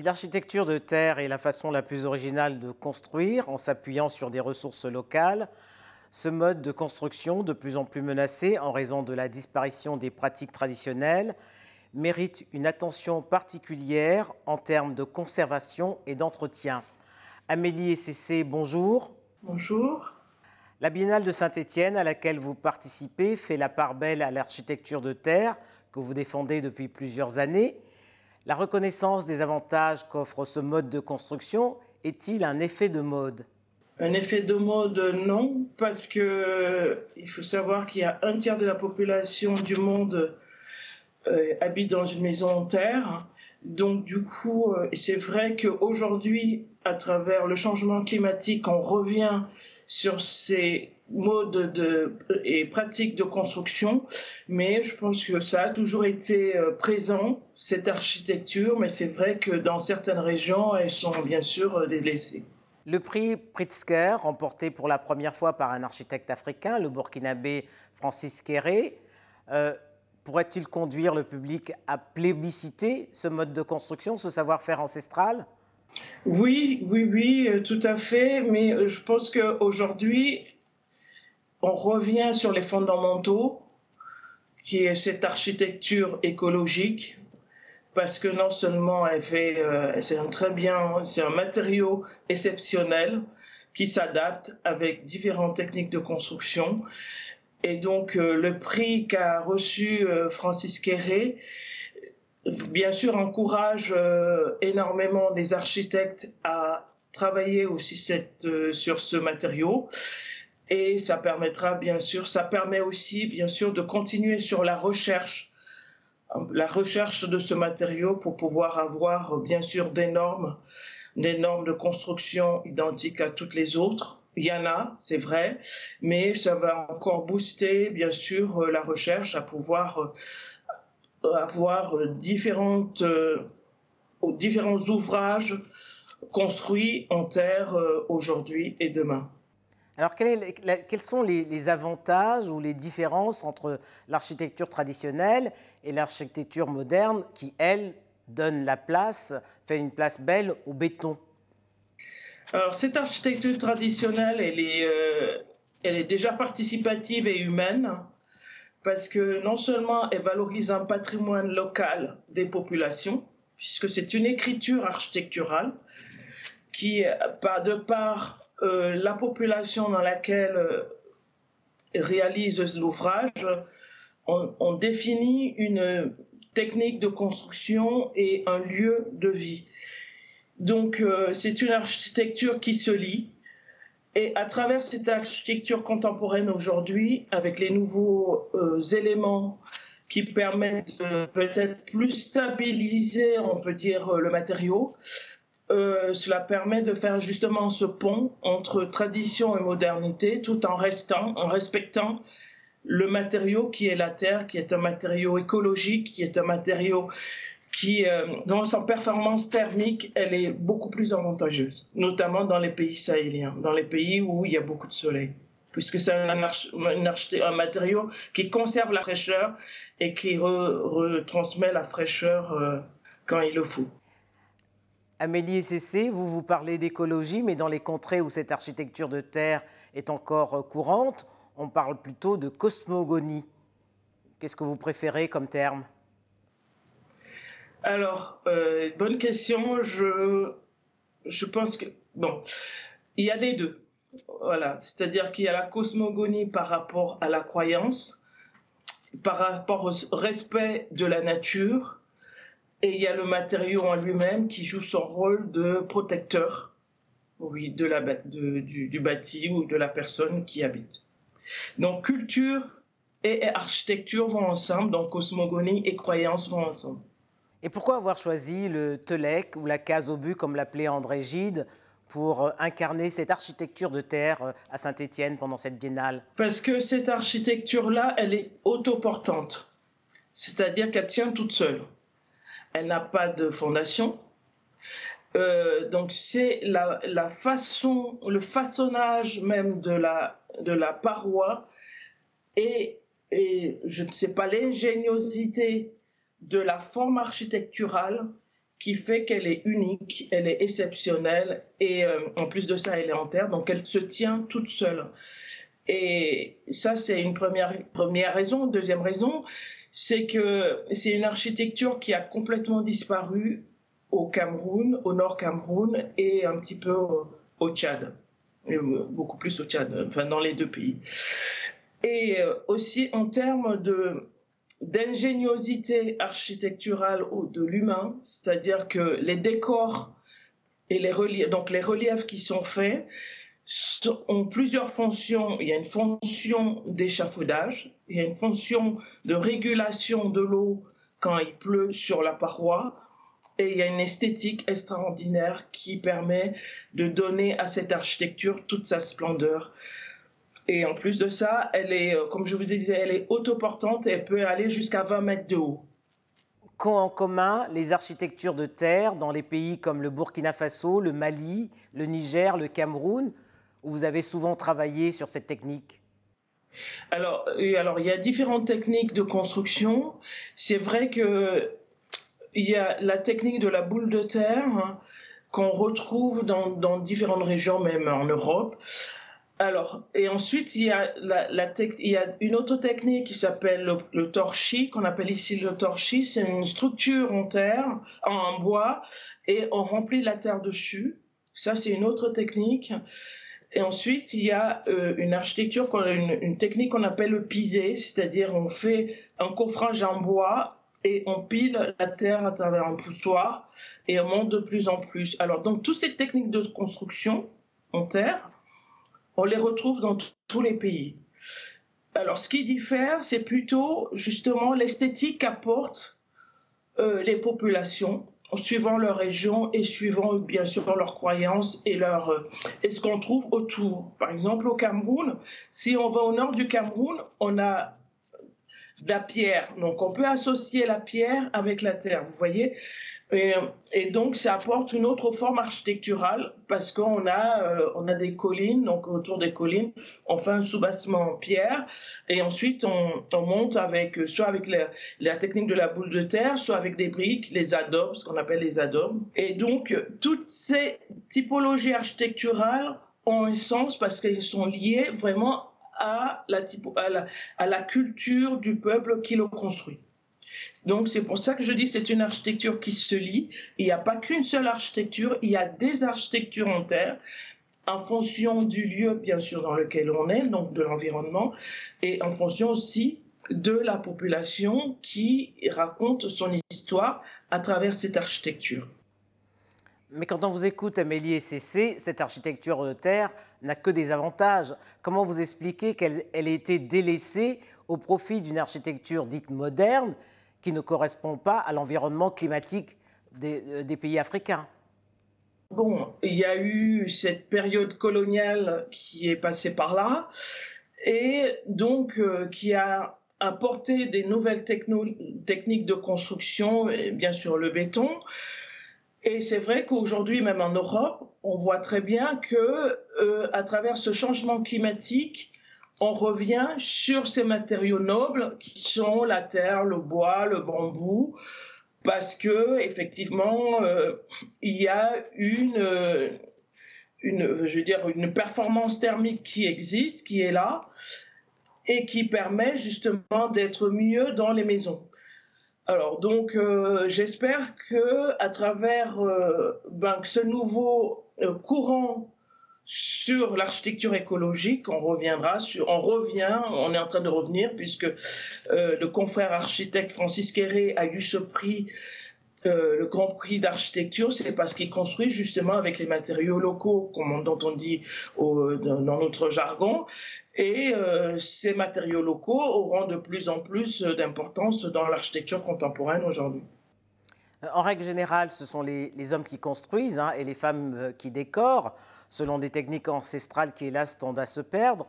Si l'architecture de terre est la façon la plus originale de construire en s'appuyant sur des ressources locales, ce mode de construction, de plus en plus menacé en raison de la disparition des pratiques traditionnelles, mérite une attention particulière en termes de conservation et d'entretien. Amélie Cessé, bonjour. Bonjour. La Biennale de Saint-Étienne, à laquelle vous participez, fait la part belle à l'architecture de terre que vous défendez depuis plusieurs années. La reconnaissance des avantages qu'offre ce mode de construction est-il un effet de mode? Un effet de mode, non, parce que il faut savoir qu'il y a un tiers de la population du monde euh, habite dans une maison en terre. Donc du coup, euh, c'est vrai qu'aujourd'hui, à travers le changement climatique, on revient sur ces modes de, et pratiques de construction, mais je pense que ça a toujours été euh, présent, cette architecture, mais c'est vrai que dans certaines régions, elles sont bien sûr euh, délaissées. Le prix Pritzker, remporté pour la première fois par un architecte africain, le burkinabé Francis Kéré, euh, pourrait-il conduire le public à plébisciter ce mode de construction, ce savoir-faire ancestral? Oui, oui, oui, tout à fait. Mais je pense qu'aujourd'hui, on revient sur les fondamentaux, qui est cette architecture écologique, parce que non seulement elle fait, euh, c'est un très bien, c'est un matériau exceptionnel qui s'adapte avec différentes techniques de construction. Et donc, le prix qu'a reçu Francis Quéré, bien sûr, encourage euh, énormément les architectes à travailler aussi euh, sur ce matériau. Et ça permettra, bien sûr, ça permet aussi, bien sûr, de continuer sur la recherche, la recherche de ce matériau pour pouvoir avoir, bien sûr, des normes, des normes de construction identiques à toutes les autres. Il y en a, c'est vrai, mais ça va encore booster, bien sûr, la recherche à pouvoir avoir différentes, euh, différents ouvrages construits en terre euh, aujourd'hui et demain. Alors, quels sont les, avantages ou les différences entre l'architecture traditionnelle et l'architecture moderne qui, elle, donne la place, fait une place belle au béton? Alors, cette architecture traditionnelle, elle est, euh, elle est déjà participative et humaine parce que non seulement elle valorise un patrimoine local des populations, puisque c'est une écriture architecturale qui, de par euh, la population dans laquelle euh, réalise l'ouvrage, on, définit une technique de construction et un lieu de vie. Donc euh, c'est une architecture qui se lie, et à travers cette architecture contemporaine aujourd'hui, avec les nouveaux éléments qui permettent peut-être plus stabiliser, on peut dire, le matériau, euh, cela permet de faire justement ce pont entre tradition et modernité, tout en restant, en respectant le matériau qui est la terre, qui est un matériau écologique, qui est un matériau qui, euh, dans sa performance thermique, elle est beaucoup plus avantageuse, notamment dans les pays sahéliens, dans les pays où il y a beaucoup de soleil, puisque c'est un, un, matériau qui conserve la fraîcheur et qui retransmet la fraîcheur euh, quand il le faut. Amélie Cessé, vous vous parlez d'écologie, mais dans les contrées où cette architecture de terre est encore euh, courante, on parle plutôt de cosmogonie. Qu'est-ce que vous préférez comme terme? Alors, euh, bonne question. Je, je pense que, bon, il y a les deux. Voilà, c'est-à-dire qu'il y a la cosmogonie par rapport à la croyance, par rapport au respect de la nature, et il y a le matériau en lui-même qui joue son rôle de protecteur, oui, de la, de, du, du bâti ou de la personne qui habite. Donc culture et architecture vont ensemble, donc cosmogonie et croyance vont ensemble. Et pourquoi avoir choisi le Telec ou la case au but, comme l'appelait André Gide, pour euh, incarner cette architecture de terre euh, à Saint-Étienne pendant cette biennale? Parce que cette architecture-là, elle est autoportante, c'est-à-dire qu'elle tient toute seule. Elle n'a pas de fondation. Euh, donc c'est la, façon, le façonnage même de la, de la paroi et, et je ne sais pas l'ingéniosité de la forme architecturale qui fait qu'elle est unique, elle est exceptionnelle et euh, en plus de ça, elle est en terre, donc elle se tient toute seule. Et ça, c'est une première, première raison. Deuxième raison, c'est que c'est une architecture qui a complètement disparu au Cameroun, au nord Cameroun et un petit peu au, Tchad, beaucoup plus au Tchad, enfin dans les deux pays. Et euh, aussi en termes de d'ingéniosité architecturale de l'humain, c'est-à-dire que les décors et les donc les reliefs qui sont faits ont plusieurs fonctions. Il y a une fonction d'échafaudage, il y a une fonction de régulation de l'eau quand il pleut sur la paroi, et il y a une esthétique extraordinaire qui permet de donner à cette architecture toute sa splendeur. Et en plus de ça, elle est, euh, comme je vous disais, elle est autoportante et elle peut aller jusqu'à 20 mètres de haut. Qu'ont en commun les architectures de terre dans les pays comme le Burkina Faso, le Mali, le Niger, le Cameroun, où vous avez souvent travaillé sur cette technique alors, alors, il y a différentes techniques de construction. C'est vrai que il y a la technique de la boule de terre hein, qu'on retrouve dans, différentes régions, même en Europe. Alors, et ensuite, il y a, la, il y a une autre technique qui s'appelle le, torchis, qu'on appelle ici le torchis. C'est une structure en terre, en bois, et on remplit la terre dessus. Ça, c'est une autre technique. Et ensuite, il y a euh, une architecture, une, technique qu'on appelle le pisé, c'est-à-dire on fait un coffrage en bois et on pile la terre à travers un poussoir et on monte de plus en plus. Alors, donc, toutes ces techniques de construction en terre, on les retrouve dans tous les pays. Alors, ce qui diffère, c'est plutôt justement l'esthétique qu'apportent euh, les populations suivant leur région et suivant bien sûr leurs croyances et, leur, euh, et ce qu'on trouve autour. Par exemple, au Cameroun, si on va au nord du Cameroun, on a de la pierre. Donc, on peut associer la pierre avec la terre. Vous voyez, et, donc, ça apporte une autre forme architecturale parce qu'on a, euh, on a des collines, donc autour des collines, on fait un soubassement en pierre et ensuite on, on monte avec, soit avec la, la, technique de la boule de terre, soit avec des briques, les adobes, ce qu'on appelle les adobes. Et donc, toutes ces typologies architecturales ont un sens parce qu'elles sont liées vraiment à la, à la, à la culture du peuple qui le construit. Donc c'est pour ça que je dis c'est une architecture qui se lie. Il n'y a pas qu'une seule architecture, il y a des architectures en terre en fonction du lieu bien sûr dans lequel on est, donc de l'environnement, et en fonction aussi de la population qui raconte son histoire à travers cette architecture. Mais quand on vous écoute, Amélie et Cécé, cette architecture de terre n'a que des avantages. Comment vous expliquez qu'elle ait été délaissée au profit d'une architecture dite moderne qui ne correspond pas à l'environnement climatique des, euh, pays africains. Bon, il y a eu cette période coloniale qui est passée par là et donc euh, qui a apporté des nouvelles techniques de construction, bien sûr le béton. Et c'est vrai qu'aujourd'hui, même en Europe, on voit très bien que euh, à travers ce changement climatique, on revient sur ces matériaux nobles qui sont la terre, le bois, le bambou, parce que effectivement, euh, il y a une, euh, une, je veux dire, une performance thermique qui existe, qui est là, et qui permet justement d'être mieux dans les maisons. Alors donc, euh, j'espère que à travers ben, ce nouveau courant sur l'architecture écologique, on reviendra sur, on revient, on est en train de revenir puisque euh, le confrère architecte Francis Quéré a eu ce prix, euh, le Grand Prix d'architecture, c'est parce qu'il construit justement avec les matériaux locaux, comme dont on dit dans, notre jargon, et euh, ces matériaux locaux auront de plus en plus d'importance dans l'architecture contemporaine aujourd'hui. En règle générale, ce sont les, hommes qui construisent hein, et les femmes euh, qui décorent, selon des techniques ancestrales qui, hélas, tendent à se perdre.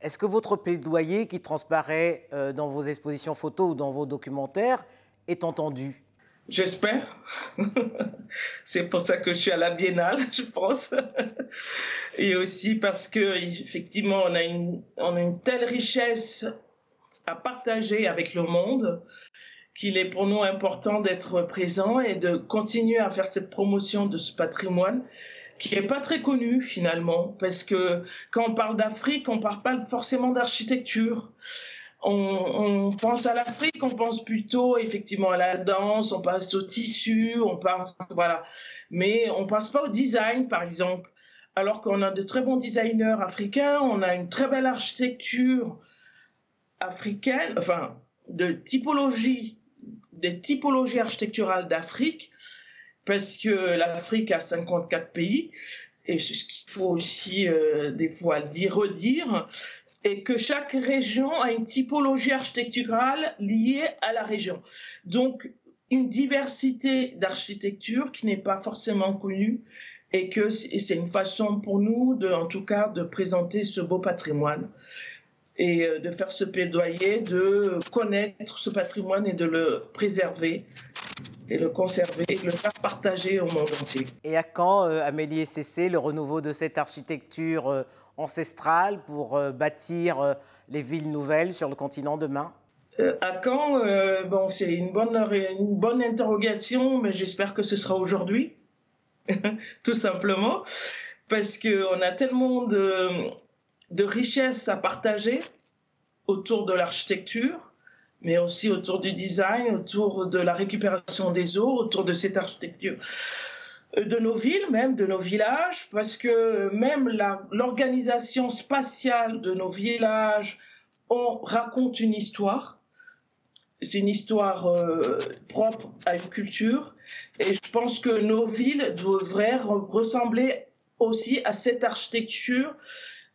Est-ce que votre plaidoyer, qui transparaît euh, dans vos expositions photos ou dans vos documentaires, est entendu? J'espère. C'est pour ça que je suis à la Biennale, je pense. Et aussi parce que effectivement, on a une telle richesse à partager avec le monde qu'il est pour nous important d'être présent et de continuer à faire cette promotion de ce patrimoine qui n'est pas très connu finalement, parce que quand on parle d'Afrique, on ne parle pas forcément d'architecture. On, pense à l'Afrique, on pense plutôt effectivement à la danse, on pense au tissu, on pense voilà, mais on pense pas au design par exemple. Alors qu'on a de très bons designers africains, on a une très belle architecture africaine, enfin de typologie, des typologies architecturales d'Afrique parce que l'Afrique a 54 pays, et ce qu'il faut aussi euh, des fois dire, redire, et que chaque région a une typologie architecturale liée à la région. Donc, une diversité d'architecture qui n'est pas forcément connue et que c'est une façon pour nous, en tout cas, de présenter ce beau patrimoine et euh, de faire ce plaidoyer, de connaître ce patrimoine et de le préserver et le conserver et le faire partager au monde entier. Et à quand, euh, Amélie et Cécé, le renouveau de cette architecture euh, ancestrale pour bâtir les villes nouvelles sur le continent demain? À quand Bon, c'est une bonne, une bonne interrogation, mais j'espère que ce sera aujourd'hui, tout simplement, parce qu'on a tellement de de richesse à partager autour de l'architecture, mais aussi autour du design, autour de la récupération des eaux, autour de cette architecture euh, de nos villes, même de nos villages, parce que même l'organisation spatiale de nos villages, on raconte une histoire. C'est une histoire euh, propre à une culture. Et je pense que nos villes devraient ressembler aussi à cette architecture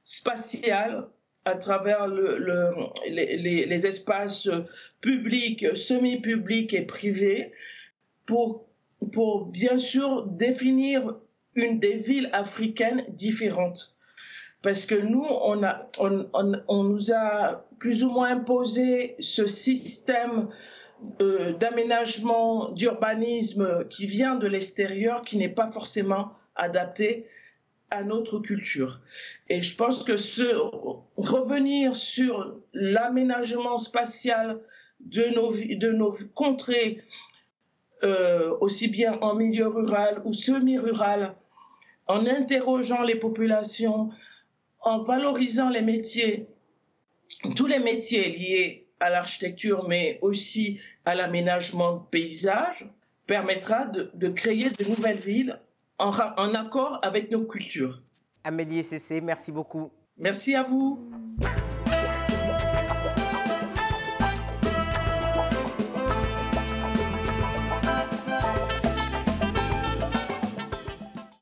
spatiale à travers le, les, les, espaces publics, semi-publics et privés pour, pour bien sûr définir une des villes africaines différentes. Parce que nous, on, a, on, on, nous a plus ou moins imposé ce système euh, d'aménagement, d'urbanisme qui vient de l'extérieur, qui n'est pas forcément adapté à notre culture. Et je pense que ce, revenir sur l'aménagement spatial de nos, de nos contrées, euh, aussi bien en milieu rural ou semi-rural, en interrogeant les populations, en valorisant les métiers, tous les métiers liés à l'architecture, mais aussi à l'aménagement de paysages, permettra de créer de nouvelles villes en, accord avec nos cultures. Amélie Cessé, merci beaucoup. Merci à vous.